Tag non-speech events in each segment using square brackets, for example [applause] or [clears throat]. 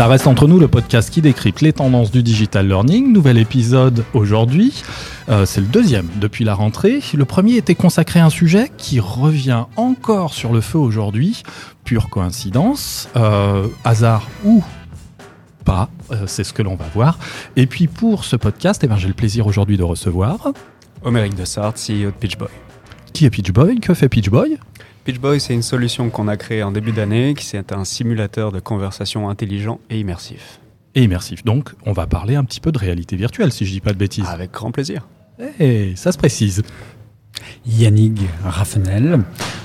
Ça reste entre nous le podcast qui décrypte les tendances du digital learning. Nouvel épisode aujourd'hui. Euh, c'est le deuxième depuis la rentrée. Le premier était consacré à un sujet qui revient encore sur le feu aujourd'hui. Pure coïncidence, euh, hasard ou pas, euh, c'est ce que l'on va voir. Et puis pour ce podcast, eh ben, j'ai le plaisir aujourd'hui de recevoir. Omeric Dessart, CEO de Pitchboy. Qui est Pitchboy Que fait Pitchboy Pitchboy, c'est une solution qu'on a créée en début d'année, qui c'est un simulateur de conversation intelligent et immersif. Et immersif. Donc, on va parler un petit peu de réalité virtuelle, si je dis pas de bêtises. Avec grand plaisir. Eh, ça se précise. Yannick Raffenel,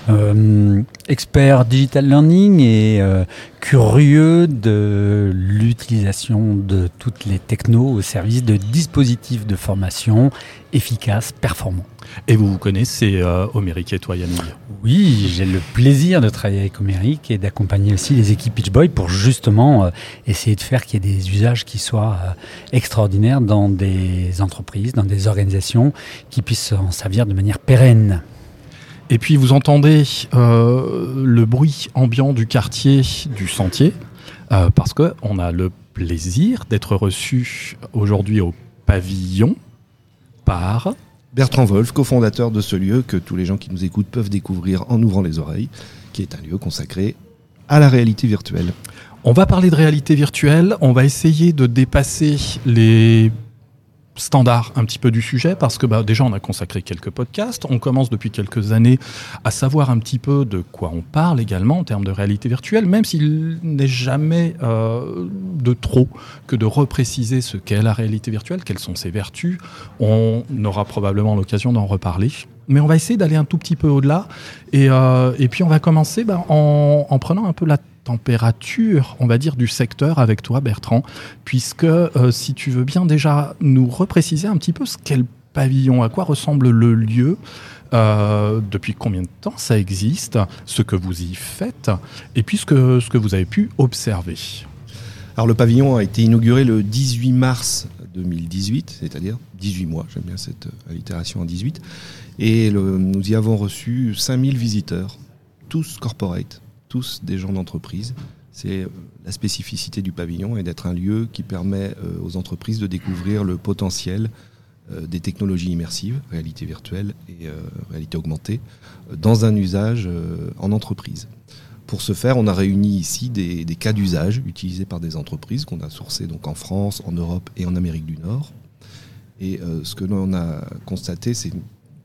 euh, expert digital learning et euh, curieux de l'utilisation de toutes les technos au service de dispositifs de formation efficaces, performants. Et vous vous connaissez euh, Omeric et toi Yannick? Oui, j'ai le plaisir de travailler avec Omeric et d'accompagner aussi les équipes Pitchboy pour justement euh, essayer de faire qu'il y ait des usages qui soient euh, extraordinaires dans des entreprises, dans des organisations qui puissent en servir de manière pérenne. Et puis vous entendez euh, le bruit ambiant du quartier du sentier, euh, parce qu'on a le plaisir d'être reçu aujourd'hui au pavillon par... Bertrand Wolf, cofondateur de ce lieu que tous les gens qui nous écoutent peuvent découvrir en ouvrant les oreilles, qui est un lieu consacré à la réalité virtuelle. On va parler de réalité virtuelle, on va essayer de dépasser les standard un petit peu du sujet parce que bah, déjà on a consacré quelques podcasts, on commence depuis quelques années à savoir un petit peu de quoi on parle également en termes de réalité virtuelle, même s'il n'est jamais euh, de trop que de repréciser ce qu'est la réalité virtuelle, quelles sont ses vertus. On aura probablement l'occasion d'en reparler. Mais on va essayer d'aller un tout petit peu au-delà. Et, euh, puis on va commencer bah, en, en prenant un peu la température, on va dire, du secteur avec toi, Bertrand, puisque euh, si tu veux bien déjà nous repréciser un petit peu ce qu'est le pavillon, à quoi ressemble le lieu, euh, depuis combien de temps ça existe, ce que vous y faites, et puis ce que, vous avez pu observer. Alors le pavillon a été inauguré le 18 mars 2018, c'est-à-dire 18 mois, j'aime bien cette euh, allitération en 18, et nous y avons reçu 5000 visiteurs, tous corporate, tous des gens d'entreprise. C'est euh, la spécificité du pavillon et d'être un lieu qui permet euh, aux entreprises de découvrir le potentiel euh, des technologies immersives, réalité virtuelle et réalité augmentée, dans un usage en entreprise. Pour ce faire, on a réuni ici des, cas d'usage utilisés par des entreprises qu'on a sourcées donc en France, en Europe et en Amérique du Nord. Et ce que l'on a constaté, c'est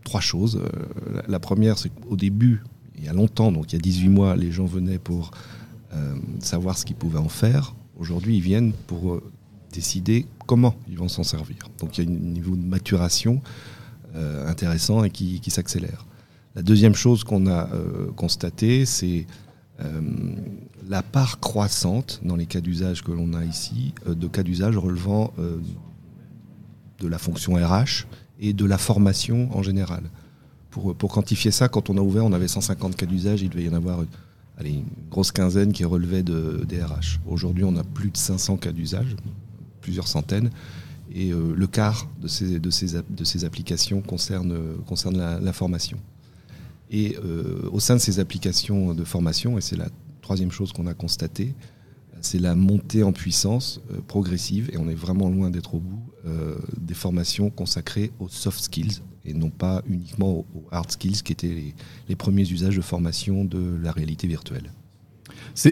trois choses. la première, c'est qu'au début, il y a longtemps, donc il y a 18 mois, les gens venaient pour euh, savoir ce qu'ils pouvaient en faire. Aujourd'hui, ils viennent pour euh, décider comment ils vont s'en servir. Donc il y a un niveau de maturation euh, intéressant et qui, s'accélère. La deuxième chose qu'on a constatée, c'est la part croissante dans les cas d'usage que l'on a ici, de cas d'usage relevant de la fonction RH et de la formation en général pour, pour, quantifier ça, quand on a ouvert, on avait 150 cas d'usage, il devait y en avoir allez, une grosse quinzaine qui relevait de DRH. Aujourd'hui, on a plus de 500 cas d'usage, plusieurs centaines, et euh, le quart de ces, de ces, de ces applications concerne, concerne la, formation. Et euh, au sein de ces applications de formation, et c'est la troisième chose qu'on a constatée, c'est la montée en puissance euh, progressive, et on est vraiment loin d'être au bout, euh, des formations consacrées aux soft skills, et non pas uniquement aux, hard skills, qui étaient les, les, premiers usages de formation de la réalité virtuelle.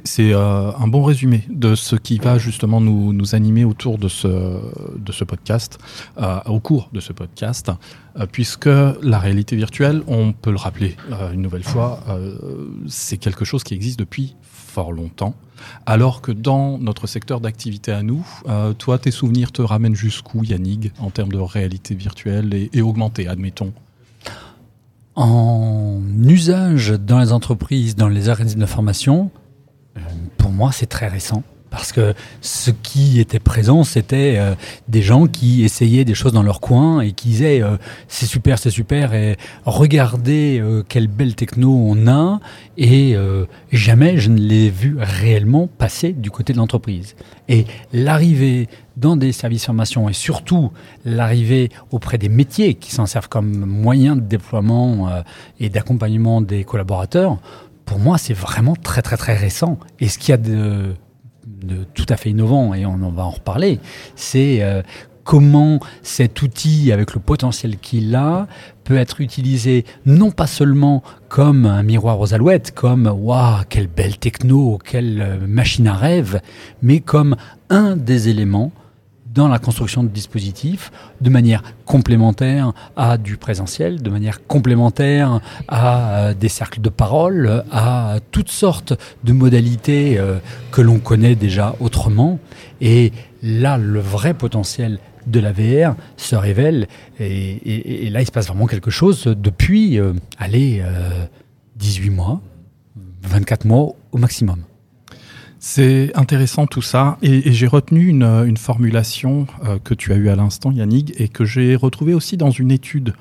C'est euh, un bon résumé de ce qui va justement nous, animer autour de ce, podcast, euh, au cours de ce podcast, euh, puisque la réalité virtuelle, on peut le rappeler une nouvelle fois, c'est quelque chose qui existe depuis fort longtemps, alors que dans notre secteur d'activité à nous, toi, tes souvenirs te ramènent jusqu'où, Yannick, en termes de réalité virtuelle et, et augmentée, admettons? En usage dans les entreprises, dans les organismes de formation, pour moi, c'est très récent. Parce que ce qui était présent, c'était euh, des gens qui essayaient des choses dans leur coin et qui disaient euh, c'est super, c'est super, et regardez euh, quelle belle techno on a, et euh, jamais je ne l'ai vu réellement passer du côté de l'entreprise. Et l'arrivée dans des services formation et surtout l'arrivée auprès des métiers qui s'en servent comme moyen de déploiement euh, et d'accompagnement des collaborateurs, pour moi, c'est vraiment très très très récent. Et ce qu'il y a de tout à fait innovant, et on en va en reparler, c'est euh, comment cet outil, avec le potentiel qu'il a, peut être utilisé non pas seulement comme un miroir aux alouettes, comme waouh, quelle belle techno, quelle euh, machine à rêve, mais comme un des éléments dans la construction de dispositifs de manière complémentaire à du présentiel, de manière complémentaire à euh, des cercles de parole, à toutes sortes de modalités euh, que l'on connaît déjà autrement. Et là, le vrai potentiel de la VR se révèle. Et, là, il se passe vraiment quelque chose depuis, euh, allez, 18 mois, 24 mois au maximum. C'est intéressant tout ça, et, j'ai retenu une, formulation euh, que tu as eue à l'instant, Yannick, et que j'ai retrouvée aussi dans une étude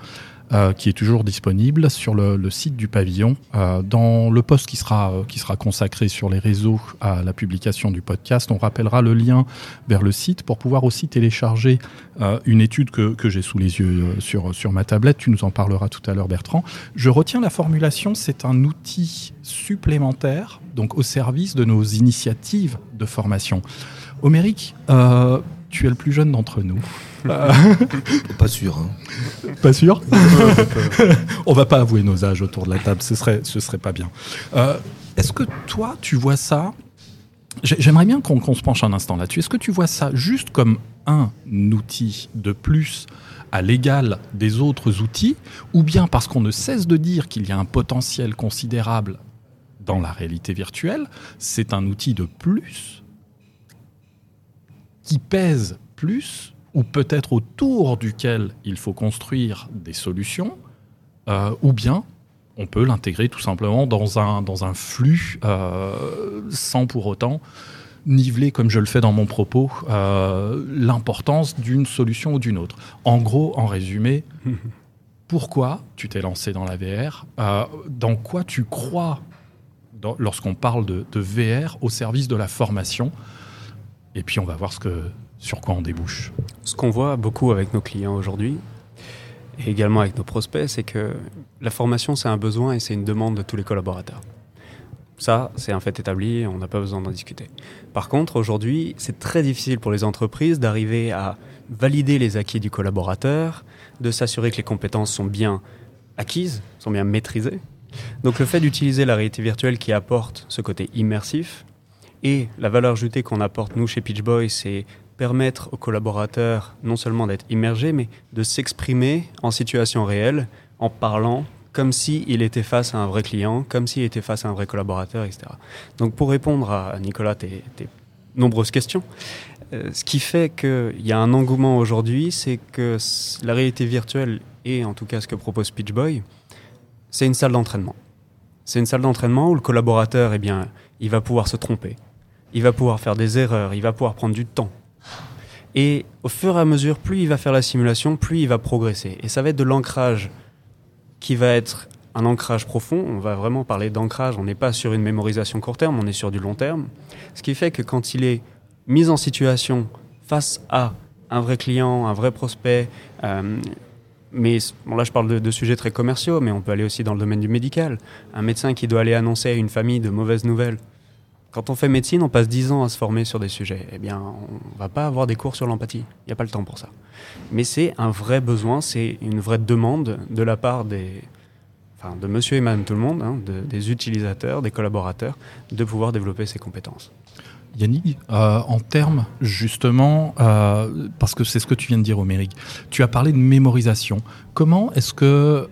euh, qui est toujours disponible sur le, site du pavillon. Euh, dans le post qui sera, euh, qui sera consacré sur les réseaux à la publication du podcast, on rappellera le lien vers le site pour pouvoir aussi télécharger une étude que, que j'ai sous les yeux sur, sur ma tablette. Tu nous en parleras tout à l'heure, Bertrand. Je retiens la formulation, c'est un outil supplémentaire, donc au service de nos initiatives de formation. Homérique, tu es le plus jeune d'entre nous. [laughs] Pas sûr. Hein. [laughs] Pas sûr On va pas avouer nos âges autour de la table, ce serait, ce serait pas bien. Euh, est-ce que toi, tu vois ça? J'aimerais bien qu'on se penche un instant là-dessus. Est-ce que tu vois ça juste comme un outil de plus à l'égal des autres outils, ou bien parce qu'on ne cesse de dire qu'il y a un potentiel considérable dans la réalité virtuelle, c'est un outil de plus qui pèse plus ou peut-être autour duquel il faut construire des solutions, euh, ou bien on peut l'intégrer tout simplement dans un, dans un flux euh, sans pour autant niveler, comme je le fais dans mon propos, euh, l'importance d'une solution ou d'une autre. En gros, en résumé, [laughs] pourquoi tu t'es lancé dans la VR Dans quoi tu crois lorsqu'on parle de, de VR au service de la formation Et puis on va voir sur quoi on débouche Ce qu'on voit beaucoup avec nos clients aujourd'hui, et également avec nos prospects, c'est que la formation, c'est un besoin et c'est une demande de tous les collaborateurs. Ça, c'est un fait établi, on n'a pas besoin d'en discuter. Par contre, aujourd'hui, c'est très difficile pour les entreprises d'arriver à valider les acquis du collaborateur, de s'assurer que les compétences sont bien acquises, sont bien maîtrisées. Donc le fait d'utiliser la réalité virtuelle qui apporte ce côté immersif et la valeur ajoutée qu'on apporte nous chez Pitch Boy, c'est permettre aux collaborateurs non seulement d'être immergés, mais de s'exprimer en situation réelle, en parlant comme s'il était face à un vrai client, comme s'il était face à un vrai collaborateur, etc. Donc pour répondre à Nicolas, tes, nombreuses questions, euh, ce qui fait qu'il y a un engouement aujourd'hui, c'est que la réalité virtuelle, et en tout cas ce que propose Pitchboy, c'est une salle d'entraînement. C'est une salle d'entraînement où le collaborateur, eh bien, il va pouvoir se tromper, il va pouvoir faire des erreurs, il va pouvoir prendre du temps, et au fur et à mesure, plus il va faire la simulation, plus il va progresser. Et ça va être de l'ancrage qui va être un ancrage profond. On va vraiment parler d'ancrage. On n'est pas sur une mémorisation court terme, on est sur du long terme. Ce qui fait que quand il est mis en situation face à un vrai client, un vrai prospect, euh, mais là je parle de, sujets très commerciaux, mais on peut aller aussi dans le domaine du médical. Un médecin qui doit aller annoncer à une famille de mauvaises nouvelles quand on fait médecine, on passe 10 ans à se former sur des sujets. Eh bien, on va pas avoir des cours sur l'empathie. Il n'y a pas le temps pour ça. Mais c'est un vrai besoin, c'est une vraie demande de la part des, enfin, de monsieur et madame tout le monde, hein, des utilisateurs, des collaborateurs, de pouvoir développer ces compétences. Yannick, euh, en termes justement, euh, parce que c'est ce que tu viens de dire, Oméric, tu as parlé de mémorisation. Comment est-ce que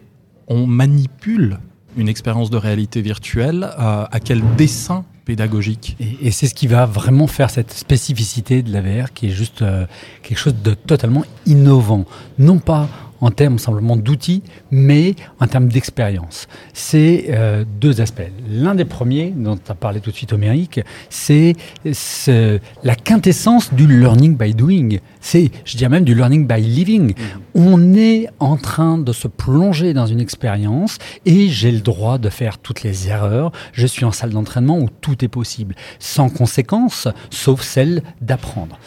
on manipule une expérience de réalité virtuelle euh, À quel dessin pédagogique. Et, c'est ce qui va vraiment faire cette spécificité de la VR qui est juste euh, quelque chose de totalement innovant. Non pas en termes simplement d'outils, mais en termes d'expérience. C'est euh, deux aspects. L'un des premiers, dont tu as parlé tout de suite, Omérique, c'est la quintessence du learning by doing. C'est, je dirais même, du learning by living. Mm. On est en train de se plonger dans une expérience et j'ai le droit de faire toutes les erreurs. Je suis en salle d'entraînement où tout est possible, sans conséquence, sauf celle d'apprendre.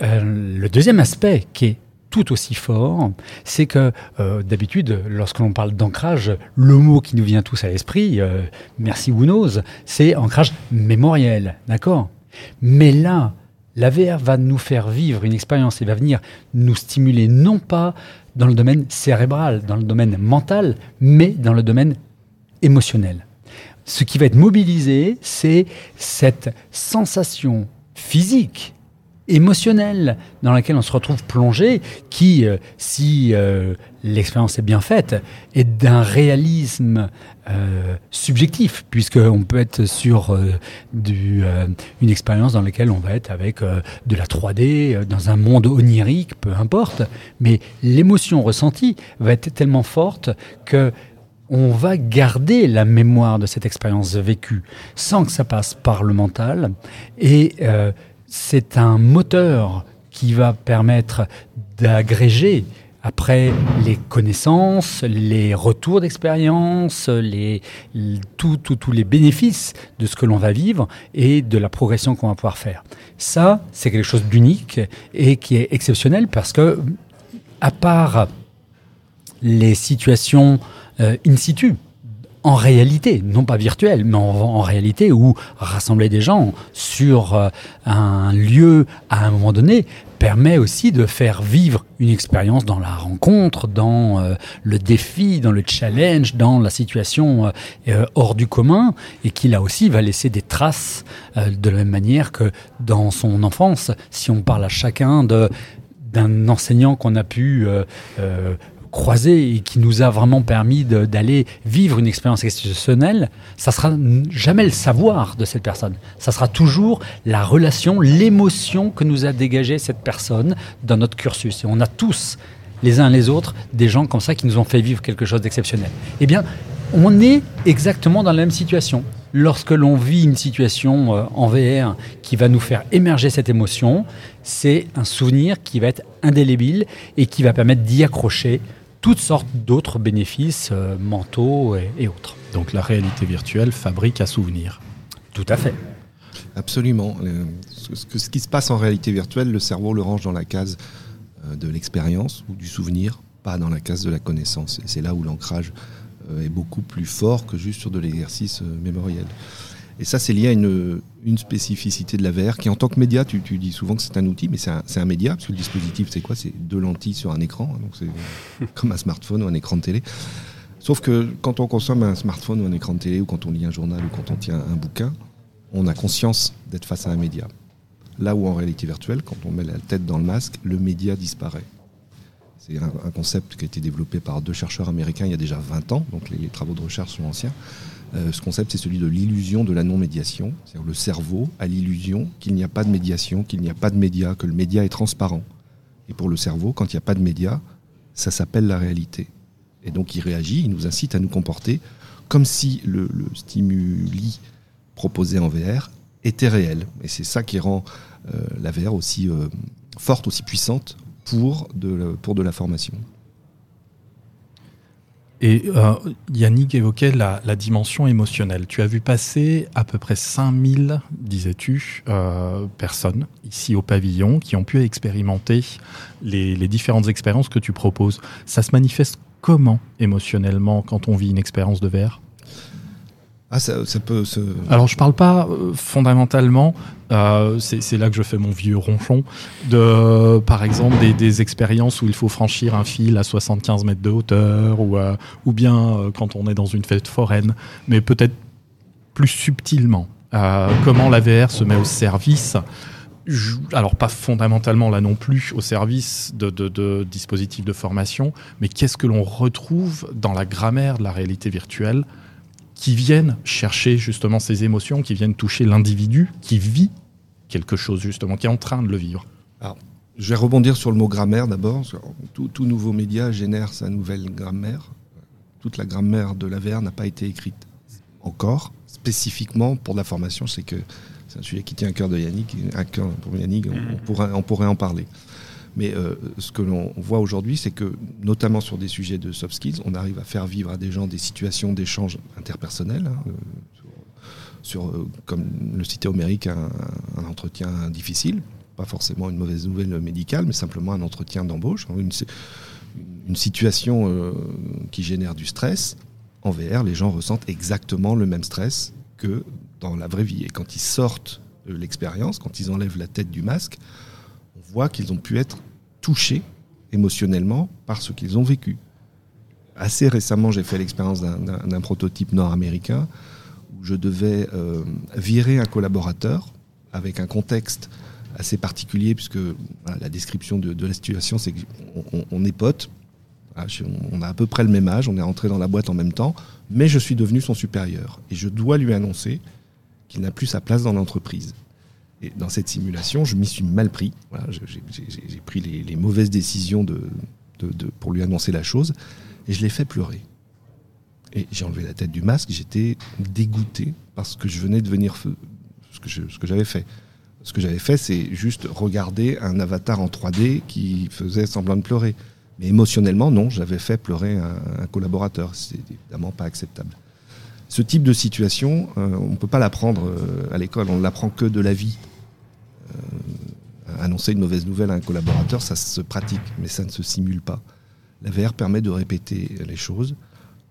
Euh, le deuxième aspect qui est tout aussi fort, c'est que euh, d'habitude, lorsque l'on parle d'ancrage, le mot qui nous vient tous à l'esprit, euh, merci Wunos, c'est ancrage mémoriel, d'accord? Mais là, la VR va nous faire vivre une expérience et va venir nous stimuler non pas dans le domaine cérébral, dans le domaine mental, mais dans le domaine émotionnel. Ce qui va être mobilisé, c'est cette sensation physique émotionnelle dans laquelle on se retrouve plongé, qui, euh, si euh, l'expérience est bien faite, est d'un réalisme euh, subjectif, puisqu'on peut être sur du, une expérience dans laquelle on va être avec de la 3D, dans un monde onirique, peu importe, mais l'émotion ressentie va être tellement forte que on va garder la mémoire de cette expérience vécue sans que ça passe par le mental. Et c'est un moteur qui va permettre d'agréger après les connaissances, les retours d'expérience, les, tous les bénéfices de ce que l'on va vivre et de la progression qu'on va pouvoir faire. Ça, c'est quelque chose d'unique et qui est exceptionnel parce que, à part les situations euh, in situ, en réalité, non pas virtuel, mais en, réalité, où rassembler des gens sur euh, un lieu à un moment donné permet aussi de faire vivre une expérience dans la rencontre, dans euh, le défi, dans le challenge, dans la situation euh, hors du commun, et qui là aussi va laisser des traces de la même manière que dans son enfance. Si on parle à chacun d'un enseignant qu'on a pu croisé et qui nous a vraiment permis d'aller vivre une expérience exceptionnelle, ça sera jamais le savoir de cette personne. Ça sera toujours la relation, l'émotion que nous a dégagé cette personne dans notre cursus. Et on a tous, les uns les autres, des gens comme ça qui nous ont fait vivre quelque chose d'exceptionnel. Eh bien, on est exactement dans la même situation. Lorsque l'on vit une situation euh, en VR qui va nous faire émerger cette émotion, c'est un souvenir qui va être indélébile et qui va permettre d'y accrocher toutes sortes d'autres bénéfices euh, mentaux et, autres. Donc la réalité virtuelle fabrique à souvenir. Tout à fait. Absolument. ce, qui se passe en réalité virtuelle, le cerveau le range dans la case euh, de l'expérience ou du souvenir, pas dans la case de la connaissance. Et c'est là où l'ancrage euh, est beaucoup plus fort que juste sur de l'exercice mémoriel. Et ça, c'est lié à une, spécificité de la VR qui, en tant que média, tu, dis souvent que c'est un outil, mais c'est un, média, parce que le dispositif, c'est quoi? C'est deux lentilles sur un écran, hein, donc c'est [laughs] comme un smartphone ou un écran de télé. Sauf que quand on consomme un smartphone ou un écran de télé, ou quand on lit un journal, ou quand on tient un bouquin, on a conscience d'être face à un média. Là où en réalité virtuelle, quand on met la tête dans le masque, le média disparaît. C'est un, concept qui a été développé par deux chercheurs américains il y a déjà 20 ans, donc les travaux de recherche sont anciens. Euh, ce concept, c'est celui de l'illusion de la non-médiation. C'est-à-dire le cerveau a l'illusion qu'il n'y a pas de médiation, qu'il n'y a pas de média, que le média est transparent. Et pour le cerveau, quand il n'y a pas de média, ça s'appelle la réalité. Et donc il réagit, il nous incite à nous comporter comme si le, stimuli proposé en VR était réel. Et c'est ça qui rend euh, la VR aussi euh, forte, aussi puissante pour pour de la formation. Et euh, Yannick évoquait la, dimension émotionnelle. Tu as vu passer à peu près 5000, disais-tu, euh, personnes ici au pavillon qui ont pu expérimenter les, les différentes expériences que tu proposes. Ça se manifeste comment émotionnellement quand on vit une expérience de verre? Ah. Alors, je parle pas euh, fondamentalement, euh, c'est là que je fais mon vieux ronchon, de, par exemple, des, expériences où il faut franchir un fil à 75 mètres de hauteur, ou, euh, ou bien quand on est dans une fête foraine, mais peut-être plus subtilement. comment la VR se met au service alors pas fondamentalement là non plus au service de dispositifs de formation, mais qu'est-ce que l'on retrouve dans la grammaire de la réalité virtuelle qui viennent chercher justement ces émotions, qui viennent toucher l'individu qui vit quelque chose justement, qui est en train de le vivre. Alors, je vais rebondir sur le mot grammaire d'abord. Tout, tout, nouveau média génère sa nouvelle grammaire. Toute la grammaire de la VR n'a pas été écrite encore, spécifiquement pour la formation. C'est que c'est un sujet qui tient à cœur de Yannick, à cœur pour Yannick, on, pourrait, on pourrait en parler. Mais euh, ce que l'on voit aujourd'hui, c'est que, notamment sur des sujets de soft skills, on arrive à faire vivre à des gens des situations d'échange interpersonnel. Hein, euh, sur, euh, comme le citait Homérique, un, entretien difficile, pas forcément une mauvaise nouvelle médicale, mais simplement un entretien d'embauche, hein, une, situation qui génère du stress. En VR, les gens ressentent exactement le même stress que dans la vraie vie. Et quand ils sortent de l'expérience, quand ils enlèvent la tête du masque, voit qu'ils ont pu être touchés émotionnellement par ce qu'ils ont vécu. Assez récemment, j'ai fait l'expérience d'un prototype nord-américain où je devais euh, virer un collaborateur avec un contexte assez particulier, puisque la description de, la situation, c'est qu'on on est potes, ah, on a à peu près le même âge, on est rentré dans la boîte en même temps, mais je suis devenu son supérieur. Et je dois lui annoncer qu'il n'a plus sa place dans l'entreprise. Et dans cette simulation, je m'y suis mal pris. j'ai pris les, mauvaises décisions pour lui annoncer la chose, et je l'ai fait pleurer. Et j'ai enlevé la tête du masque, j'étais dégoûté parce que je venais de venir ce que j'avais fait. Ce que j'avais fait, c'est juste regarder un avatar en 3D qui faisait semblant de pleurer. Mais émotionnellement, non, j'avais fait pleurer un, collaborateur. C'est évidemment pas acceptable. Ce type de situation, euh, on ne peut pas l'apprendre euh, à l'école, on ne l'apprend que de la vie. Euh, annoncer une mauvaise nouvelle à un collaborateur, ça se pratique, mais ça ne se simule pas. La VR permet de répéter les choses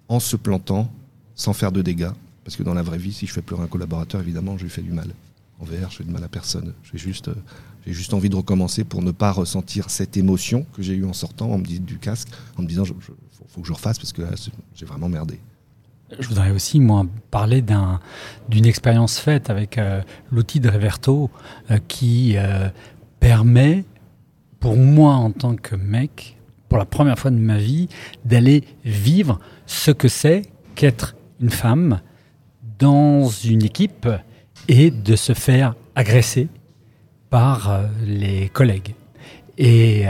en se plantant, sans faire de dégâts. Parce que dans la vraie vie, si je fais pleurer un collaborateur, évidemment, je lui fais du mal. En VR, je fais du mal à personne. J'ai juste j'ai juste envie de recommencer pour ne pas ressentir cette émotion que j'ai eue en sortant en me disant du casque, en me disant il faut, que je refasse parce que j'ai vraiment merdé. Je voudrais aussi, moi, parler d'une expérience faite avec euh, l'outil de Reverto euh, qui euh, permet, pour moi en tant que mec, pour la première fois de ma vie, d'aller vivre ce que c'est qu'être une femme dans une équipe et de se faire agresser par les collègues. Et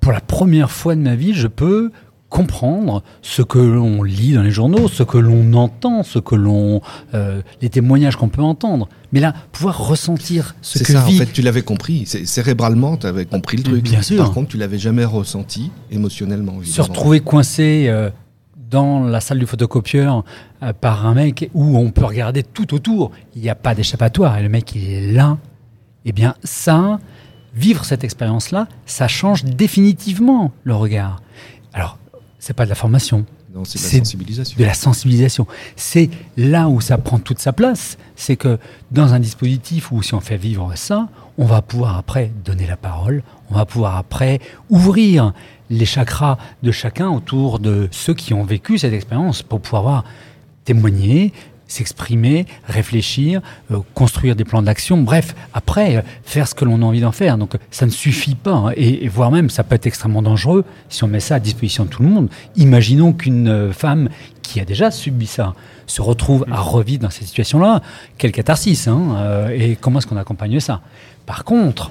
pour la première fois de ma vie, je peux comprendre ce que l'on lit dans les journaux, ce que l'on entend, ce que l'on, euh, les témoignages qu'on peut entendre. Mais là, pouvoir ressentir ce que ça, vit... en fait, tu l'avais compris. Cérébralement, tu avais compris le truc. Bien sûr. Par contre, tu l'avais jamais ressenti émotionnellement. Se retrouver coincé dans la salle du photocopieur par un mec où on peut regarder tout autour. Il n'y a pas d'échappatoire et le mec il est là eh bien ça, vivre cette expérience-là, ça change définitivement le regard. Alors, c'est pas de la formation. Non, c'est de la sensibilisation. De la sensibilisation. C'est là où ça prend toute sa place. C'est que dans un dispositif où si on fait vivre ça, on va pouvoir après donner la parole, on va pouvoir après ouvrir les chakras de chacun autour de ceux qui ont vécu cette expérience pour pouvoir témoigner, s'exprimer, réfléchir, euh, construire des plans d'action, bref, après, euh, faire ce que l'on a envie d'en faire. Donc ça ne suffit pas, hein, et, voire même ça peut être extrêmement dangereux si on met ça à disposition de tout le monde. Imaginons qu'une euh, femme qui a déjà subi ça se retrouve à revivre dans cette situation-là. Quelle catharsis, hein, et comment est-ce qu'on accompagne ça? Par contre,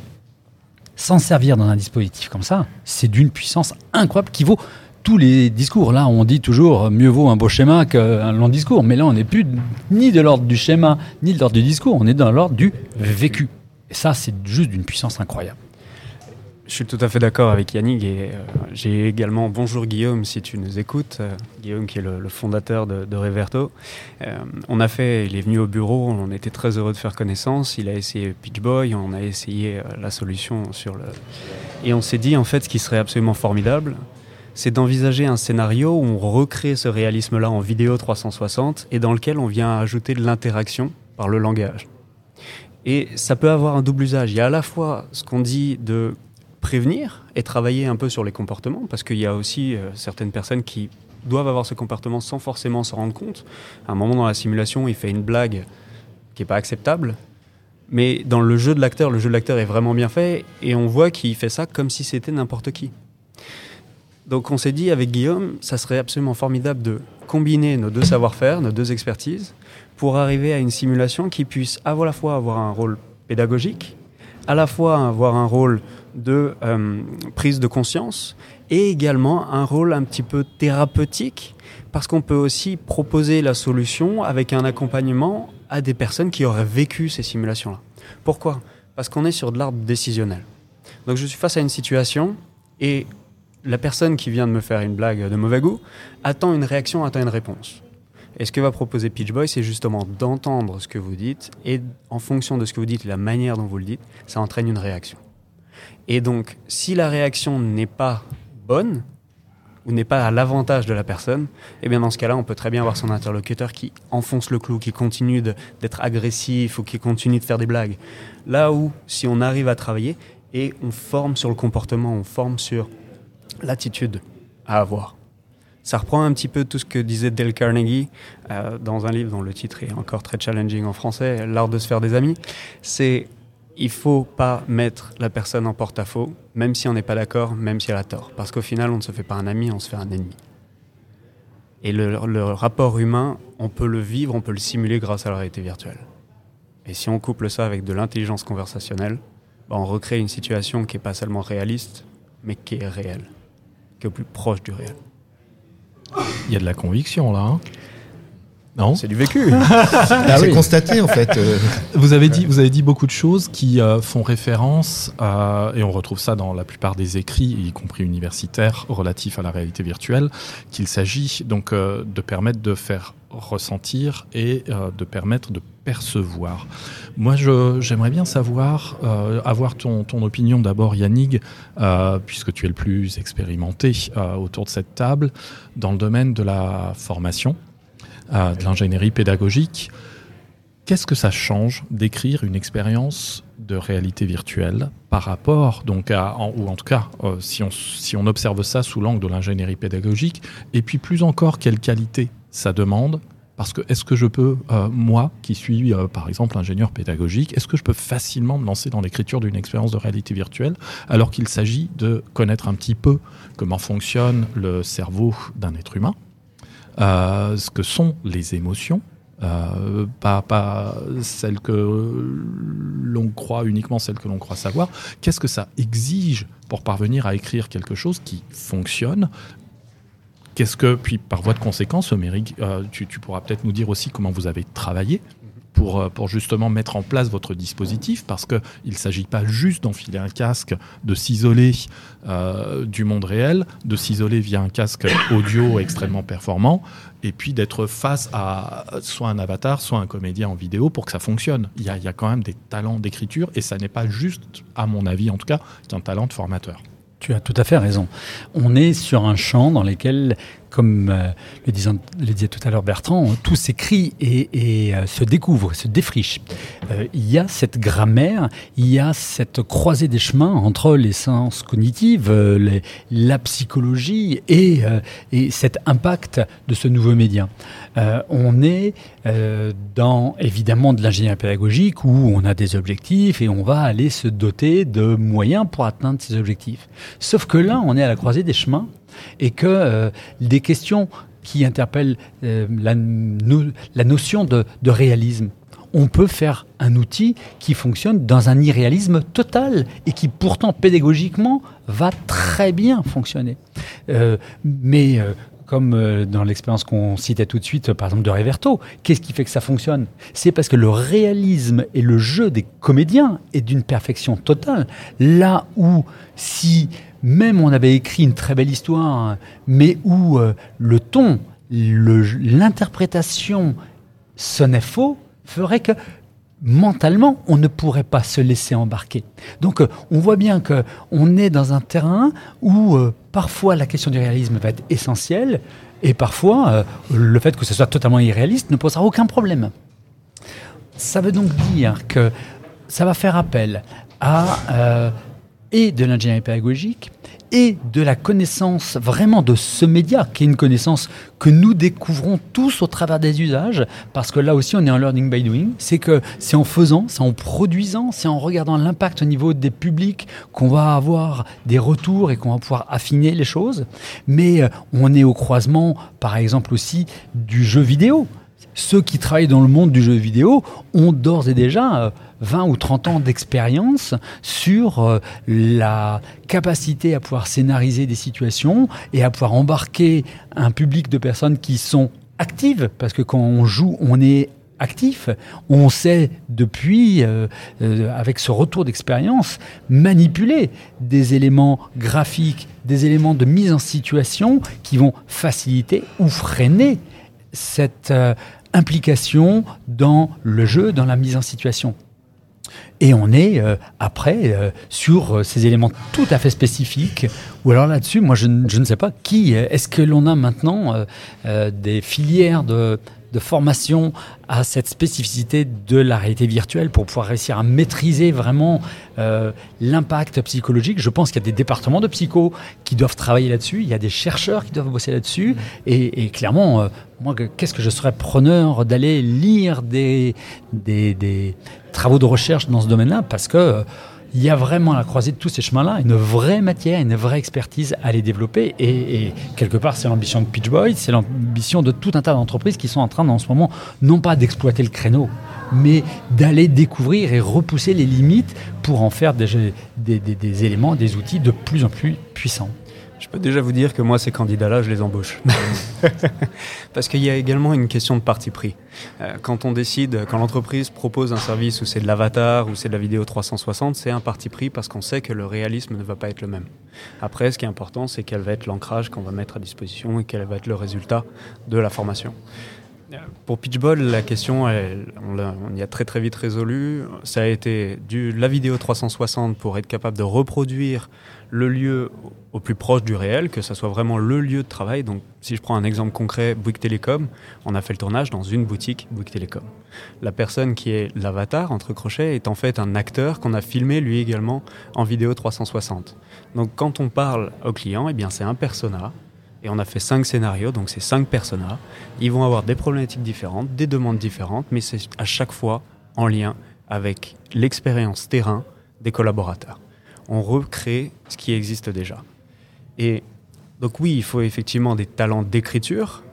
s'en servir dans un dispositif comme ça, c'est d'une puissance incroyable qui vaut tous les discours. Là, on dit toujours mieux vaut un beau schéma qu'un long discours. Mais là, on n'est plus ni de l'ordre du schéma, ni de l'ordre du discours. On est dans l'ordre du vécu. Et ça, c'est juste d'une puissance incroyable. Je suis tout à fait d'accord avec Yannick et euh, j'ai également bonjour Guillaume si tu nous écoutes, euh, Guillaume qui est le, fondateur de, Reverto. Euh, on a fait, il est venu au bureau, on était très heureux de faire connaissance. Il a essayé Pitch Boy, on a essayé la solution sur le et on s'est dit en fait ce qui serait absolument formidable, c'est d'envisager un scénario où on recrée ce réalisme-là en vidéo 360 et dans lequel on vient ajouter de l'interaction par le langage. Et ça peut avoir un double usage. Il y a à la fois ce qu'on dit de prévenir et travailler un peu sur les comportements, parce qu'il y a aussi euh, certaines personnes qui doivent avoir ce comportement sans forcément s'en rendre compte. À un moment dans la simulation, il fait une blague qui n'est pas acceptable, mais dans le jeu de l'acteur, le jeu de l'acteur est vraiment bien fait, et on voit qu'il fait ça comme si c'était n'importe qui. Donc on s'est dit avec Guillaume, ça serait absolument formidable de combiner nos deux savoir-faire, nos deux expertises, pour arriver à une simulation qui puisse à la fois avoir un rôle pédagogique, à la fois avoir un rôle de euh, prise de conscience et également un rôle un petit peu thérapeutique, parce qu'on peut aussi proposer la solution avec un accompagnement à des personnes qui auraient vécu ces simulations-là. Pourquoi? Parce qu'on est sur de l'arbre décisionnel. Donc je suis face à une situation et la personne qui vient de me faire une blague de mauvais goût attend une réaction, attend une réponse. Et ce que va proposer Peach Boy, c'est justement d'entendre ce que vous dites et en fonction de ce que vous dites la manière dont vous le dites, ça entraîne une réaction. Et donc, si la réaction n'est pas bonne, ou n'est pas à l'avantage de la personne, eh bien dans ce cas-là, on peut très bien avoir son interlocuteur qui enfonce le clou, qui continue d'être agressif ou qui continue de faire des blagues. Là où, si on arrive à travailler et on forme sur le comportement, on forme sur l'attitude à avoir. Ça reprend un petit peu tout ce que disait Dale Carnegie euh, dans un livre dont le titre est encore très challenging en français, L'art de se faire des amis. C'est il faut pas mettre la personne en porte-à-faux, même si on n'est pas d'accord, même si elle a tort. Parce qu'au final, on ne se fait pas un ami, on se fait un ennemi. Et le, rapport humain, on peut le vivre, on peut le simuler grâce à la réalité virtuelle. Et si on couple ça avec de l'intelligence conversationnelle, bah, on recrée une situation qui n'est pas seulement réaliste, mais qui est réelle, qui est au plus proche du réel. Il y a de la conviction là. Hein c'est du vécu. [laughs] Ah c'est constaté en fait. Euh. Vous avez dit, vous avez dit beaucoup de choses qui euh, font référence à, et on retrouve ça dans la plupart des écrits, y compris universitaires, relatifs à la réalité virtuelle, qu'il s'agit donc euh, de permettre de faire ressentir et de permettre de percevoir. Moi, j'aimerais bien savoir, avoir ton, opinion d'abord, Yannick, puisque tu es le plus expérimenté autour de cette table, dans le domaine de la formation de l'ingénierie pédagogique. Qu'est-ce que ça change d'écrire une expérience de réalité virtuelle par rapport, donc à, ou en tout cas, euh, si, on, observe ça sous l'angle de l'ingénierie pédagogique, et puis plus encore, quelle qualité ça demande parce que est-ce que je peux, euh, moi, qui suis euh, par exemple ingénieur pédagogique, est-ce que je peux facilement me lancer dans l'écriture d'une expérience de réalité virtuelle alors qu'il s'agit de connaître un petit peu comment fonctionne le cerveau d'un être humain euh, ce que sont les émotions, pas, pas celles que l'on croit uniquement celles que l'on croit savoir. Qu'est-ce que ça exige pour parvenir à écrire quelque chose qui fonctionne Qu'est-ce que, puis par voie de conséquence, Méric, euh, tu, tu, pourras peut-être nous dire aussi comment vous avez travaillé pour, euh, pour justement mettre en place votre dispositif, parce qu'il ne s'agit pas juste d'enfiler un casque, de s'isoler euh, du monde réel, de s'isoler via un casque audio [coughs] extrêmement performant, et puis d'être face à soit un avatar, soit un comédien en vidéo pour que ça fonctionne. Il y a, il y a quand même des talents d'écriture, et ça n'est pas juste, à mon avis en tout cas, un talent de formateur. Tu as tout à fait raison. On est sur un champ dans lequel comme euh, le, disait tout à l'heure Bertrand, tout s'écrit et, euh, se découvre, se défriche. Euh, il y a cette grammaire, il y a cette croisée des chemins entre les sciences cognitives, la psychologie et, et, cet impact de ce nouveau média. on est dans évidemment de l'ingénierie pédagogique où on a des objectifs et on va aller se doter de moyens pour atteindre ces objectifs. Sauf que là, on est à la croisée des chemins et que euh, des questions qui interpellent euh, la, notion de, réalisme. On peut faire un outil qui fonctionne dans un irréalisme total et qui pourtant pédagogiquement va très bien fonctionner. Euh, mais comme dans l'expérience qu'on citait tout de suite, par exemple de Reverto. Qu'est-ce qui fait que ça fonctionne? C'est parce que le réalisme et le jeu des comédiens est d'une perfection totale. Là où si même on avait écrit une très belle histoire, mais où euh, le ton, l'interprétation sonnait faux, ferait que mentalement, on ne pourrait pas se laisser embarquer. Donc, euh, on voit bien que on est dans un terrain où euh, parfois la question du réalisme va être essentielle, et parfois le fait que ce soit totalement irréaliste ne posera aucun problème. Ça veut donc dire que ça va faire appel à et de l'ingénierie pédagogique et de la connaissance vraiment de ce média, qui est une connaissance que nous découvrons tous au travers des usages, parce que là aussi on est en learning by doing, c'est que c'est en faisant, c'est en produisant, c'est en regardant l'impact au niveau des publics qu'on va avoir des retours et qu'on va pouvoir affiner les choses, mais euh, on est au croisement par exemple aussi du jeu vidéo. Ceux qui travaillent dans le monde du jeu vidéo ont d'ores et déjà... Euh, 20 ou 30 ans d'expérience sur euh, la capacité à pouvoir scénariser des situations et à pouvoir embarquer un public de personnes qui sont actives, parce que quand on joue, on est actif. On sait depuis, euh, euh, avec ce retour d'expérience, manipuler des éléments graphiques, des éléments de mise en situation qui vont faciliter ou freiner cette implication dans le jeu, dans la mise en situation. Et on est euh, après euh, sur euh, ces éléments tout à fait spécifiques. Ou alors là-dessus, moi je, ne- sais pas qui. Est-ce que l'on a maintenant des filières de, de formation à cette spécificité de la réalité virtuelle pour pouvoir réussir à maîtriser vraiment euh, l'impact psychologique Je pense qu'il y a des départements de psycho qui doivent travailler là-dessus. Il y a des chercheurs qui doivent bosser là-dessus. Et, et clairement, euh, moi, que- qu'est-ce que je serais preneur d'aller lire des, des, des travaux de recherche dans ce domaine-là? Parce que euh, il y a vraiment à la croisée de tous ces chemins-là une vraie matière, une vraie expertise à les développer. Et, quelque part, c'est l'ambition de Pitch Boy, c'est l'ambition de tout un tas d'entreprises qui sont en train, en ce moment, non pas d'exploiter le créneau, mais d'aller découvrir et repousser les limites pour en faire des éléments, des outils de plus en plus puissants. Je peux déjà vous dire que moi, ces candidats-là, je les embauche. [laughs] Parce qu'il y a également une question de parti pris. Euh, quand on décide, quand l'entreprise propose un service où c'est de l'avatar ou c'est de la vidéo 360, c'est un parti pris parce qu'on sait que le réalisme ne va pas être le même. Après, ce qui est important, c'est quel va être l'ancrage qu'on va mettre à disposition et quel va être le résultat de la formation. Pour Pitchball, la question, on, on y a très très vite résolu. Ça a été du, la vidéo 360 pour être capable de reproduire le lieu au plus proche du réel, que ça soit vraiment le lieu de travail. Donc, si je prends un exemple concret, Bouygues Télécom, on a fait le tournage dans une boutique Bouygues Télécom. La personne qui est l'avatar, entre crochets, est en fait un acteur qu'on a filmé lui également en vidéo 360. Donc, quand on parle au client, eh bien, c'est un persona. Et on a fait cinq scénarios, donc c'est cinq personas. Ils vont avoir des problématiques différentes, des demandes différentes, mais c'est à chaque fois en lien avec l'expérience terrain des collaborateurs. On recrée ce qui existe déjà. Et donc oui, il faut effectivement des talents d'écriture,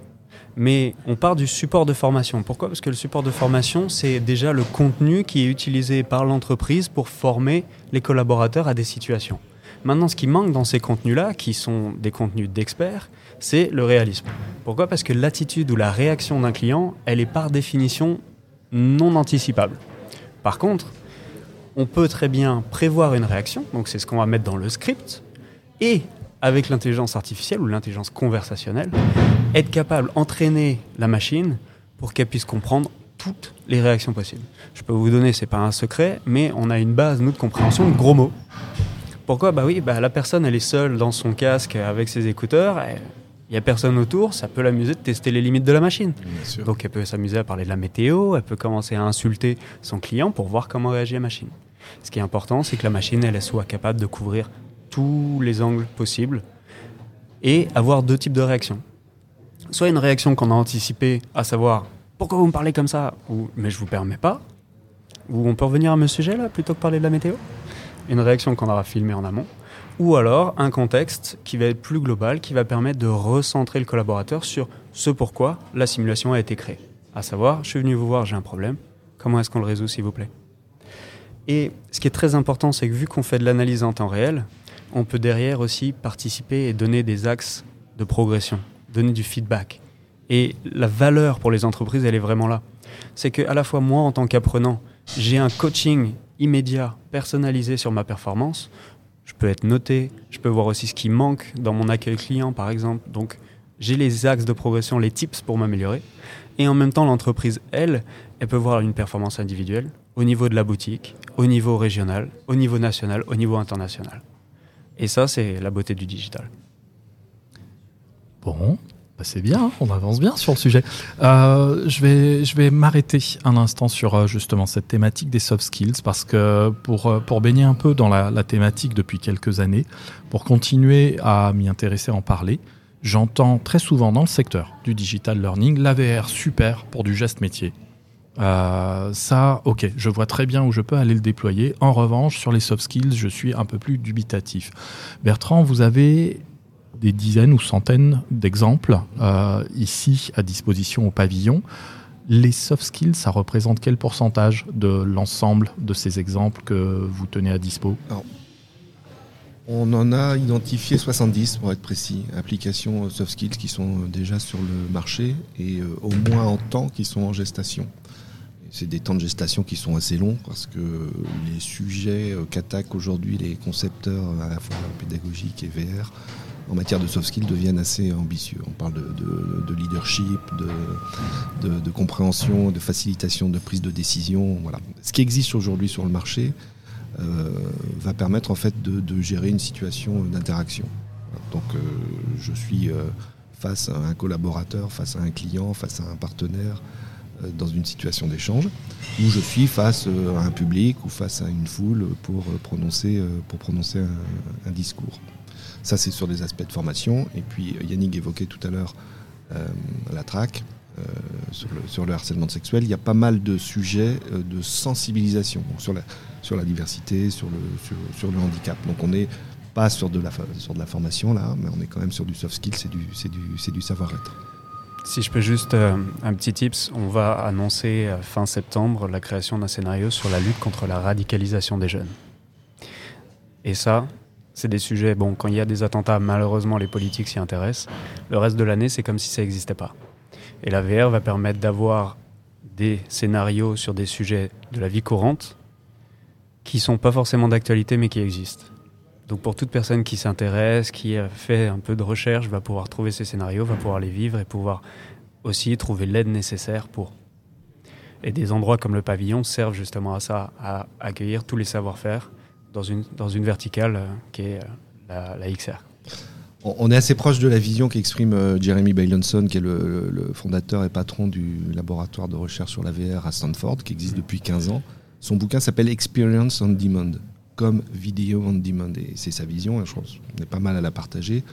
mais on part du support de formation. Pourquoi? Parce que le support de formation, c'est déjà le contenu qui est utilisé par l'entreprise pour former les collaborateurs à des situations. Maintenant, ce qui manque dans ces contenus-là, qui sont des contenus d'experts, c'est le réalisme. Pourquoi? Parce que l'attitude ou la réaction d'un client, elle est par définition non anticipable. Par contre, on peut très bien prévoir une réaction, donc c'est ce qu'on va mettre dans le script, et avec l'intelligence artificielle ou l'intelligence conversationnelle, être capable d'entraîner la machine pour qu'elle puisse comprendre toutes les réactions possibles. Je peux vous donner, c'est pas un secret, mais on a une base, nous, de compréhension de gros mots. Pourquoi Bah oui, bah la personne, elle est seule dans son casque avec ses écouteurs, il n'y a personne autour, ça peut l'amuser de tester les limites de la machine. Bien sûr. Donc elle peut s'amuser à parler de la météo, elle peut commencer à insulter son client pour voir comment réagit la machine. Ce qui est important, c'est que la machine, elle, elle soit capable de couvrir tous les angles possibles et avoir deux types de réactions. Soit une réaction qu'on a anticipée, à savoir pourquoi vous me parlez comme ça? Ou mais je vous permets pas, ou on peut revenir à mon sujet là plutôt que parler de la météo? Une réaction qu'on aura filmée en amont. Ou alors un contexte qui va être plus global, qui va permettre de recentrer le collaborateur sur ce pourquoi la simulation a été créée. À savoir, je suis venu vous voir, j'ai un problème, comment est-ce qu'on le résout s'il vous plaît? Et ce qui est très important, c'est que vu qu'on fait de l'analyse en temps réel, on peut derrière aussi participer et donner des axes de progression, donner du feedback. Et la valeur pour les entreprises, elle est vraiment là. C'est que à la fois moi, en tant qu'apprenant, j'ai un coaching immédiat, personnalisé sur ma performance. Je peux être noté, je peux voir aussi ce qui manque dans mon accueil client, par exemple. Donc, j'ai les axes de progression, les tips pour m'améliorer. Et en même temps, l'entreprise, elle, elle peut voir une performance individuelle au niveau de la boutique, au niveau régional, au niveau national, au niveau international. Et ça, c'est la beauté du digital. Bon, bah c'est bien, hein, on avance bien sur le sujet. Euh, je vais, je vais m'arrêter un instant sur euh, justement cette thématique des soft skills parce que pour, euh, pour baigner un peu dans la, thématique depuis quelques années, pour continuer à m'y intéresser, en parler, j'entends très souvent dans le secteur du digital learning la VR super pour du geste métier. Ça, ok, je vois très bien où je peux aller le déployer. En revanche, sur les soft skills, je suis un peu plus dubitatif. Bertrand, vous avez des dizaines ou centaines d'exemples euh, ici à disposition au pavillon. Les soft skills, ça représente quel pourcentage de l'ensemble de ces exemples que vous tenez à dispo? On en a identifié 70 pour être précis, applications soft skills qui sont déjà sur le marché et euh, au moins en temps qui sont en gestation. C'est des temps de gestation qui sont assez longs parce que les sujets euh, qu'attaquent aujourd'hui les concepteurs à la fois pédagogiques et VR en matière de soft skills deviennent assez ambitieux. On parle de, leadership, de, compréhension, de facilitation de prise de décision. Ce qui existe aujourd'hui sur le marché euh, va permettre en fait de, gérer une situation d'interaction. Donc euh, je suis euh, face à un collaborateur, face à un client, face à un partenaire dans une situation d'échange, ou je suis face à un public ou face à une foule pour prononcer un discours. Ça, c'est sur les aspects de formation. Et puis, Yannick évoquait tout à l'heure euh, la traque. Euh, sur, le, harcèlement sexuel, il y a pas mal de sujets euh, de sensibilisation sur, la, diversité, sur le, handicap. Donc on n'est pas sur de, la, formation là, mais on est quand même sur du soft skill, c'est du savoir-être. Si je peux juste un petit tips, on va annoncer fin septembre la création d'un scénario sur la lutte contre la radicalisation des jeunes. Et ça, c'est des sujets, bon, quand il y a des attentats, malheureusement, les politiques s'y intéressent. Le reste de l'année, c'est comme si ça n'existait pas. Et la VR va permettre d'avoir des scénarios sur des sujets de la vie courante qui sont pas forcément d'actualité, mais qui existent. Donc pour toute personne qui s'intéresse, qui fait un peu de recherche, va pouvoir trouver ces scénarios, va pouvoir les vivre et pouvoir aussi trouver l'aide nécessaire pour. Et des endroits comme le pavillon servent justement à ça, à accueillir tous les savoir-faire dans une, dans une verticale euh, qui est euh, la, XR. On est assez proche de la vision qu'exprime euh, Jeremy Baylinson, qui est le, fondateur et patron du laboratoire de recherche sur la VR à Stanford, qui existe depuis 15 ans. Son bouquin s'appelle Experience on Demand, comme vidéo on demand. Et c'est sa vision, et je pense qu'on est pas mal à la partager.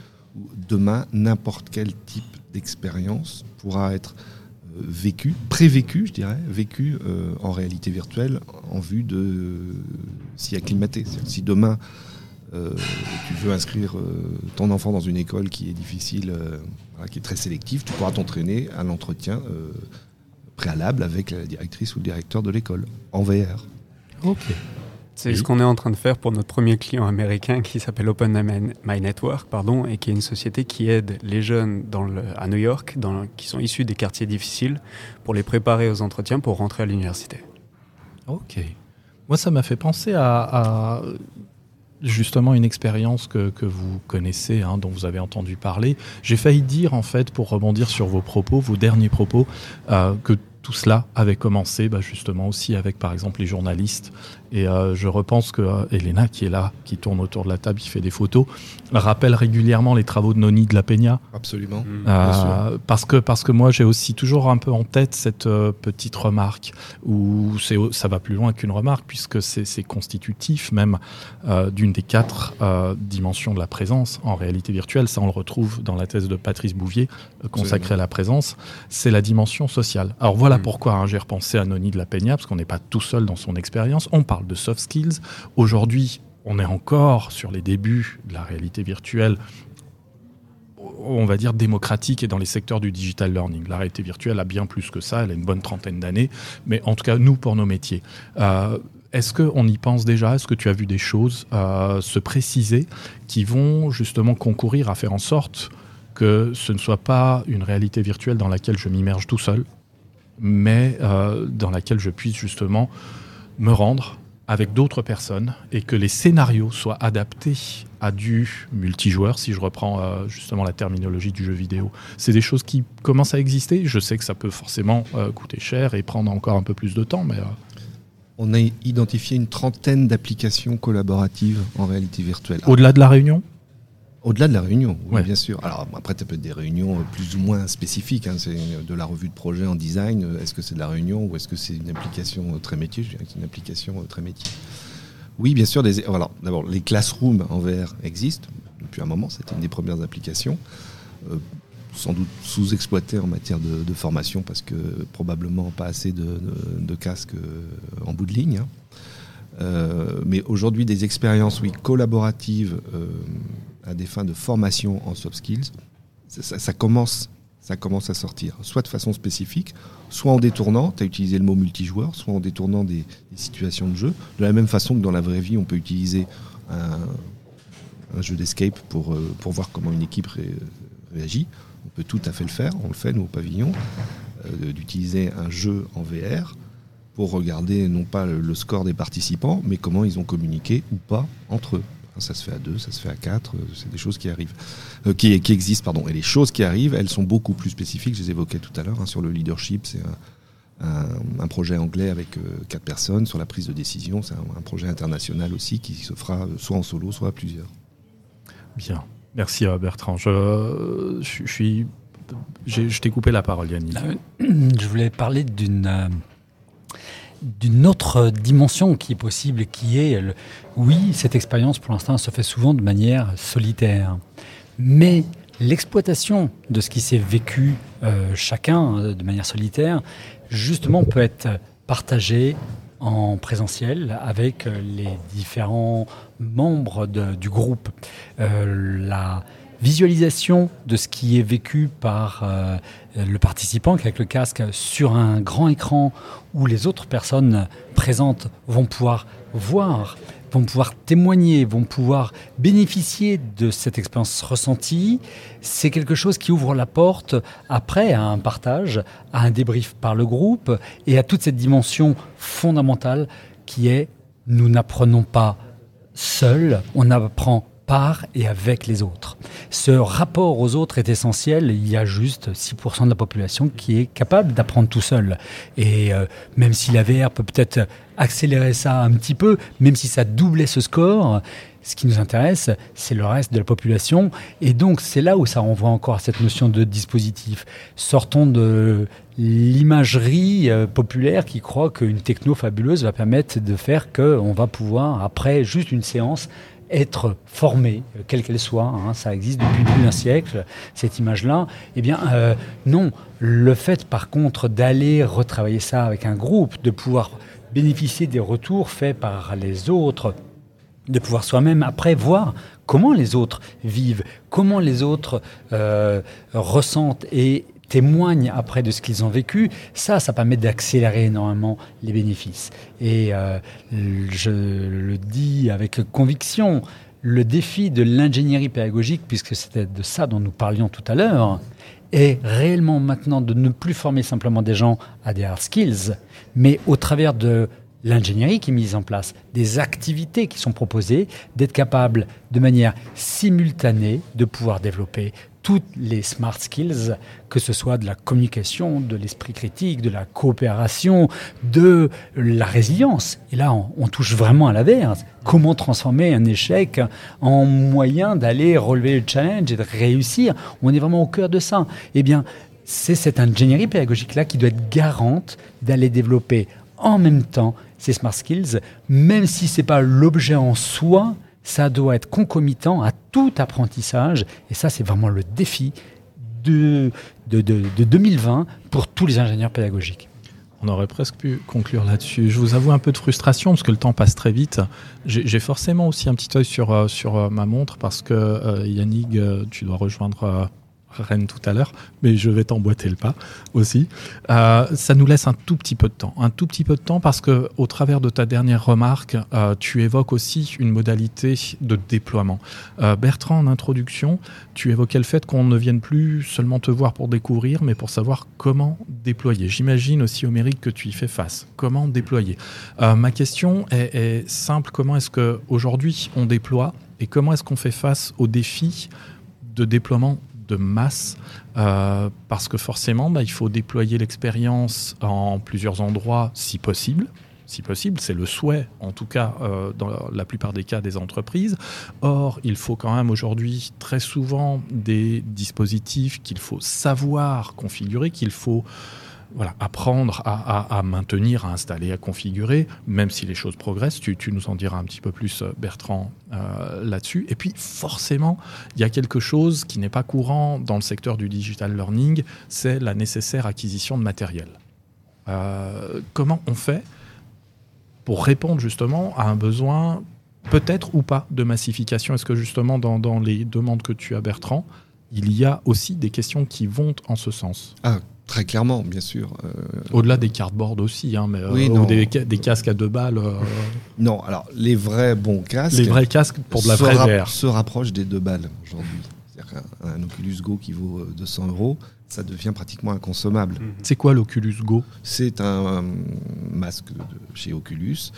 Demain, n'importe quel type d'expérience pourra être vécu, prévécu, je dirais, vécu euh, en réalité virtuelle en vue de euh, s'y acclimater. Si demain euh, tu veux inscrire ton enfant dans une école qui est difficile, qui est très sélective, tu pourras t'entraîner à l'entretien préalable avec la directrice ou le directeur de l'école en VR. Ok. C'est ce qu'on est en train de faire pour notre premier client américain qui s'appelle Open My Network, pardon, et qui est une société qui aide les jeunes dans le, à New York, dans, qui sont issus des quartiers difficiles, pour les préparer aux entretiens pour rentrer à l'université. Ok. Moi, ça m'a fait penser à, justement une expérience que, que, vous connaissez, hein, dont vous avez entendu parler. J'ai failli dire, en fait, pour rebondir sur vos propos, vos derniers propos, euh, que tout cela avait commencé bah, justement aussi avec par exemple les journalistes et euh, je repense que euh, Elena, qui est là, qui tourne autour de la table, qui fait des photos, rappelle régulièrement les travaux de Noni de la Peña. Absolument. Mmh. Euh, parce, que, parce que moi, j'ai aussi toujours un peu en tête cette petite remarque, où ça va plus loin qu'une remarque, puisque c'est constitutif même d'une des quatre dimensions de la présence en réalité virtuelle. Ça, on le retrouve dans la thèse de Patrice Bouvier, consacrée à la présence. C'est la dimension sociale. Alors voilà mmh. pourquoi hein, j'ai repensé à Noni de la Peña, parce qu'on n'est pas tout seul dans son expérience. On parle de soft skills. Aujourd'hui, on est encore sur les débuts de la réalité virtuelle on va dire démocratique et dans les secteurs du digital learning. La réalité virtuelle a bien plus que ça, elle a une bonne trentaine d'années, mais en tout cas, nous, pour nos métiers. Euh, est-ce qu'on y pense déjà? Est-ce que tu as vu des choses euh, se préciser qui vont justement concourir à faire en sorte que ce ne soit pas une réalité virtuelle dans laquelle je m'immerge tout seul, mais euh, dans laquelle je puisse justement me rendre, avec d'autres personnes et que les scénarios soient adaptés à du multijoueur, si je reprends euh, justement la terminologie du jeu vidéo. C'est des choses qui commencent à exister. Je sais que ça peut forcément euh, coûter cher et prendre encore un peu plus de temps, mais... On a identifié une trentaine d'applications collaboratives en réalité virtuelle. Au-delà de la réunion? Au-delà de la réunion, oui, bien sûr. Alors après, ça peut être des réunions euh, plus ou moins spécifiques. Hein. C'est de la revue de projet en design. Euh, est-ce que c'est de la réunion ou est-ce que c'est une application euh, très métier? Je dirais que c'est une application très métier. Oui, bien sûr. Des. D'abord, les classrooms en VR existent depuis un moment. C'était une des premières applications. sans doute sous-exploitées en matière de, formation parce que probablement pas assez de, casques en bout de ligne. Hein. mais aujourd'hui, des expériences oui, collaboratives à des fins de formation en soft skills, ça, commence, à sortir, soit de façon spécifique, soit en détournant, tu as utilisé le mot multijoueur, soit en détournant des, situations de jeu, de la même façon que dans la vraie vie, on peut utiliser un, jeu d'escape pour, euh, pour voir comment une équipe réagit. On peut tout à fait le faire, on le fait nous au pavillon, euh, d'utiliser un jeu en VR pour regarder non pas le, score des participants, mais comment ils ont communiqué ou pas entre eux Ça se fait à deux, ça se fait à quatre, euh, c'est des choses qui arrivent, euh, qui, qui, existent, pardon. Et les choses qui arrivent, elles sont beaucoup plus spécifiques. Je les évoquais tout à l'heure hein, sur le leadership, c'est un, un, un, projet anglais avec euh, quatre personnes. Sur la prise de décision, c'est un, un, projet international aussi qui se fera soit en solo, soit à plusieurs. Bien, merci Bertrand. Je, je, je suis, je t'ai coupé la parole, Yannick. [clears throat] Je voulais parler d'une d'une autre dimension qui est possible, qui est, oui, cette expérience pour l'instant se fait souvent de manière solitaire, mais l'exploitation de ce qui s'est vécu euh, chacun euh, de manière solitaire, justement, peut être partagée en présentiel avec les différents membres du groupe. Euh, la visualisation de ce qui est vécu par euh, le participant avec le casque sur un grand écran où les autres personnes présentes vont pouvoir voir, vont pouvoir témoigner, vont pouvoir bénéficier de cette expérience ressentie, c'est quelque chose qui ouvre la porte après à un partage, à un débrief par le groupe et à toute cette dimension fondamentale qui est nous n'apprenons pas seul, on apprend par et avec les autres. Ce rapport aux autres est essentiel. Il y a juste 6% de la population qui est capable d'apprendre tout seul. Et euh, même si la VR peut peut-être accélérer ça un petit peu, même si ça doublait ce score, ce qui nous intéresse, c'est le reste de la population. Et donc, c'est là où ça renvoie encore à cette notion de dispositif. Sortons de l'imagerie euh, populaire qui croit qu'une techno fabuleuse va permettre de faire qu'on va pouvoir, après juste une séance, être formée, quelle qu'elle soit, hein, ça existe depuis plus d'un siècle, cette image-là, eh bien euh, non. Le fait par contre d'aller retravailler ça avec un groupe, de pouvoir bénéficier des retours faits par les autres, de pouvoir soi-même après voir comment les autres vivent, comment les autres euh, ressentent et témoignent après de ce qu'ils ont vécu, ça, ça permet d'accélérer énormément les bénéfices. Et euh, je le dis avec conviction, le défi de l'ingénierie pédagogique, puisque c'était de ça dont nous parlions tout à l'heure, est réellement maintenant de ne plus former simplement des gens à des hard skills, mais au travers de l'ingénierie qui est mise en place, des activités qui sont proposées, d'être capable de manière simultanée de pouvoir développer toutes les smart skills, que ce soit de la communication, de l'esprit critique, de la coopération, de la résilience. Et là, on, touche vraiment à la verre. Comment transformer un échec en moyen d'aller relever le challenge et de réussir? On est vraiment au cœur de ça. Eh bien, c'est cette ingénierie pédagogique-là qui doit être garante d'aller développer en même temps ces smart skills, même si ce n'est pas l'objet en soi, ça doit être concomitant à tout apprentissage. Et ça, c'est vraiment le défi de, de, de, de 2020 pour tous les ingénieurs pédagogiques. On aurait presque pu conclure là-dessus. Je vous avoue un peu de frustration parce que le temps passe très vite. J'ai forcément aussi un petit œil sur, sur ma montre parce que euh, Yannick, tu dois rejoindre euh, Rennes tout à l'heure, mais je vais t'emboîter le pas aussi. Euh, ça nous laisse un tout petit peu de temps, un tout petit peu de temps parce que au travers de ta dernière remarque, euh, tu évoques aussi une modalité de déploiement. Euh, Bertrand, en introduction, tu évoquais le fait qu'on ne vienne plus seulement te voir pour découvrir, mais pour savoir comment déployer. J'imagine aussi, Homérique, que tu y fais face. Comment déployer? Ma question est, est simple. Comment est-ce que aujourd'hui on déploie et comment est-ce qu'on fait face aux défis de déploiement de masse euh, parce que forcément bah, il faut déployer l'expérience en plusieurs endroits si possible si possible, c'est le souhait, en tout cas euh, dans la plupart des cas des entreprises. Or, il faut quand même aujourd'hui très souvent des dispositifs qu'il faut savoir configurer, qu'il faut voilà, apprendre à, maintenir, à installer, à configurer, même si les choses progressent. Tu, nous en diras un petit peu plus, Bertrand, euh, là-dessus. Et puis, forcément, il y a quelque chose qui n'est pas courant dans le secteur du digital learning, c'est la nécessaire acquisition de matériel. Euh, comment on fait pour répondre justement à un besoin peut-être ou pas de massification? Est-ce que justement dans, dans, les demandes que tu as, Bertrand, il y a aussi des questions qui vont en ce sens? Ah, Très clairement, bien sûr. Euh... Au-delà des cardboards aussi, hein, mais oui, euh, ou des, des, casques à deux balles. Euh... Non, alors les vrais bons casques. Les vrais casques pour de la vraie ra VR. se rapprochent des deux balles aujourd'hui. C'est-à-dire qu'un un Oculus Go qui vaut 200 euros, ça devient pratiquement inconsommable. Mmh. C'est quoi l'Oculus Go? C'est un, un, masque de chez Oculus.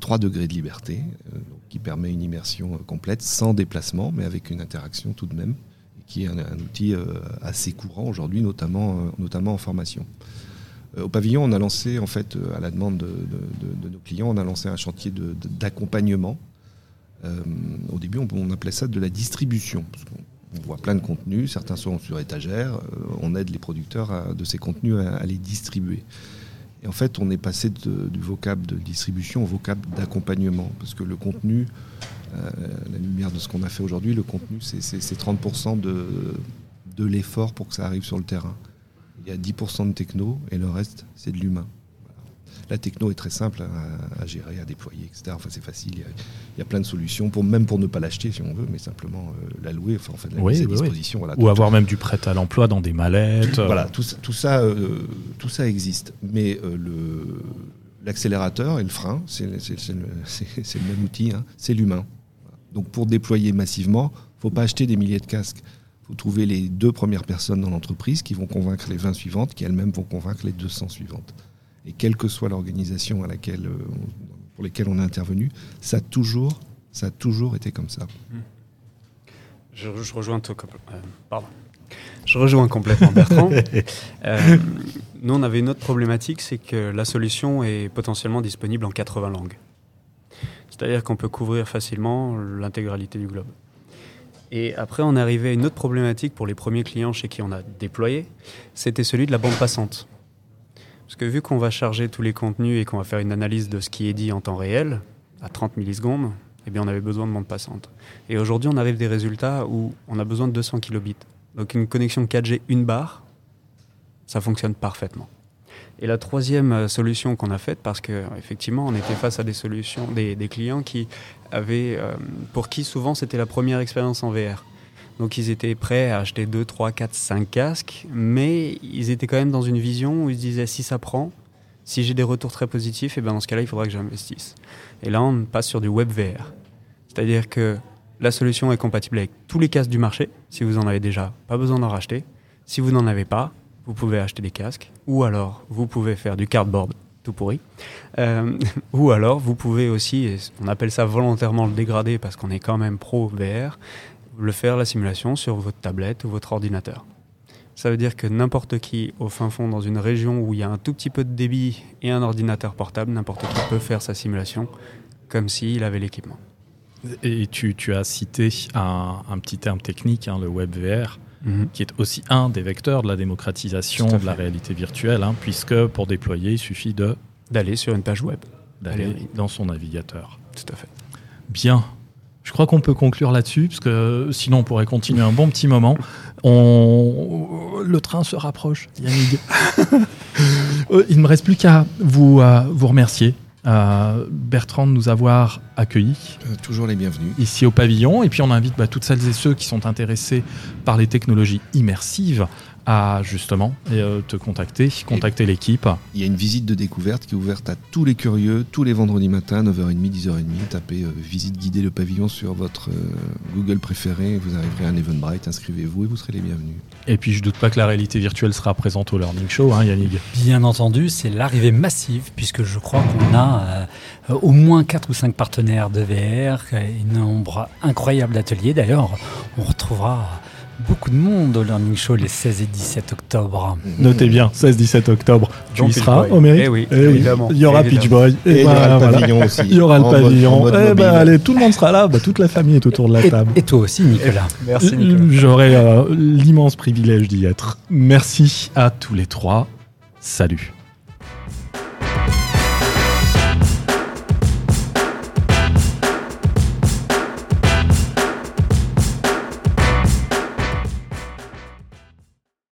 3 degrés de liberté, euh, qui permet une immersion complète, sans déplacement, mais avec une interaction tout de même, qui est un, outil euh, assez courant aujourd'hui, notamment, euh, notamment en formation. Euh, Au pavillon, on a lancé, en fait, à la demande de, de- nos clients, on a lancé un chantier d'accompagnement. Au début, on, appelait ça de la distribution. parce on voit plein de contenus, certains sont sur étagère, on aide les producteurs de ces contenus à, à les distribuer. Et en fait, on est passé du vocable de distribution au vocable d'accompagnement, parce que le contenu, la lumière de ce qu'on a fait aujourd'hui, le contenu, c'est- c'est c'est 30% de, de l'effort pour que ça arrive sur le terrain. Il y a 10% de techno et le reste, c'est de l'humain. La techno est très simple à, à gérer, à déployer, etc. Enfin, c'est facile. Il y, a, il y a plein de solutions, pour, même pour ne pas l'acheter si on veut, mais simplement euh, la louer, enfin, en fait, la Oui, mise à oui, oui. disposition. Voilà, Ou tout- avoir même du prêt à l'emploi dans des mallettes. voilà, tout ça, tout ça, euh, tout ça existe. Mais euh, le- l'accélérateur et le frein, le, [laughs] c'est le même outil, hein, c'est l'humain. Donc pour déployer massivement, il ne faut pas acheter des milliers de casques. Il faut trouver les deux premières personnes dans l'entreprise qui vont convaincre les 20 suivantes, qui elles-mêmes vont convaincre les 200 suivantes. Et quelle que soit l'organisation à laquelle, euh, on- pour lesquelles on est intervenu, ça a toujours, ça a toujours été comme ça. Je, je rejoins tout euh, pardon. Je rejoins complètement Bertrand. [laughs] Euh, nous, on avait une autre problématique, c'est que la solution est potentiellement disponible en 80 langues. C'est-à-dire qu'on peut couvrir facilement l'intégralité du globe. Et après, on est arrivé à une autre problématique pour les premiers clients chez qui on a déployé, c'était celui de la bande passante. Parce que vu qu'on va charger tous les contenus et qu'on va faire une analyse de ce qui est dit en temps réel, à 30 millisecondes, eh bien on avait besoin de bande passante. Et aujourd'hui, on arrive à des résultats où on a besoin de 200 kilobits. Donc une connexion 4G une barre, ça fonctionne parfaitement. Et la troisième euh, solution qu'on a faite, parce que effectivement, on était face à des solutions, des, clients qui avaient, euh, pour qui souvent c'était la première expérience en VR. Donc ils étaient prêts à acheter 2, 3, 4, 5 casques, mais ils étaient quand même dans une vision où ils se disaient si ça prend, si j'ai des retours très positifs, et ben dans ce cas-là, il faudra que j'investisse. Et là, on passe sur du web VR. C'est-à-dire que la solution est compatible avec tous les casques du marché. Si vous en avez déjà, pas besoin d'en racheter. Si vous n'en avez pas, vous pouvez acheter des casques. Ou alors, vous pouvez faire du cardboard tout pourri. Euh, [laughs] ou alors, vous pouvez aussi, on appelle ça volontairement le dégrader parce qu'on est quand même pro VR, le faire la simulation sur votre tablette ou votre ordinateur. Ça veut dire que n'importe qui, au fin fond, dans une région où il y a un tout petit peu de débit et un ordinateur portable, n'importe qui peut faire sa simulation comme s'il avait l'équipement. Et tu, as cité un, un petit terme technique, hein, le web VR, Mhm. qui est aussi un des vecteurs de la démocratisation de la réalité virtuelle, hein, puisque pour déployer, il suffit de D'aller sur une page web. d'aller dans son navigateur. Tout à fait. Bien. Je crois qu'on peut conclure là-dessus, parce que sinon on pourrait continuer un bon petit moment. On... Le train se rapproche, Yannick. [laughs] Euh, Il ne me reste plus qu'à vous, euh, vous remercier, euh, Bertrand, de nous avoir accueillis Euh, toujours les bienvenus. ici au pavillon. Et puis on invite bah, toutes celles et ceux qui sont intéressés par les technologies immersives à justement euh, te contacter, contacter l'équipe. Il y a une visite de découverte qui est ouverte à tous les curieux tous les vendredis matins, 9h30, 10h30. Tapez euh, visite guidée le pavillon sur votre euh, Google préféré. Vous arriverez à un Eventbrite, inscrivez-vous et vous serez les bienvenus. Et puis je doute pas que la réalité virtuelle sera présente au Learning Show, hein, Yannick. Bien entendu, c'est l'arrivée massive, puisque je crois qu'on a euh, au moins 4 ou 5 partenaires de VR, un nombre incroyable d'ateliers. D'ailleurs, on retrouvera beaucoup de monde au Learning Show les 16 et 17 octobre. Notez bien, 16-17 octobre, tu y seras mérite. Eh oui, oui. évidemment, Il y aura évidemment. Pitch Boy. Et il y ben, aura le voilà. pavillon aussi. Il y aura le pavillon. mode Eh ben, mobile. allez, tout le monde sera là. Bah, toute la famille est autour de la Et, table. et toi aussi, Nicolas. Merci J'aurai euh, l'immense privilège d'y être. Merci à tous les trois. Salut.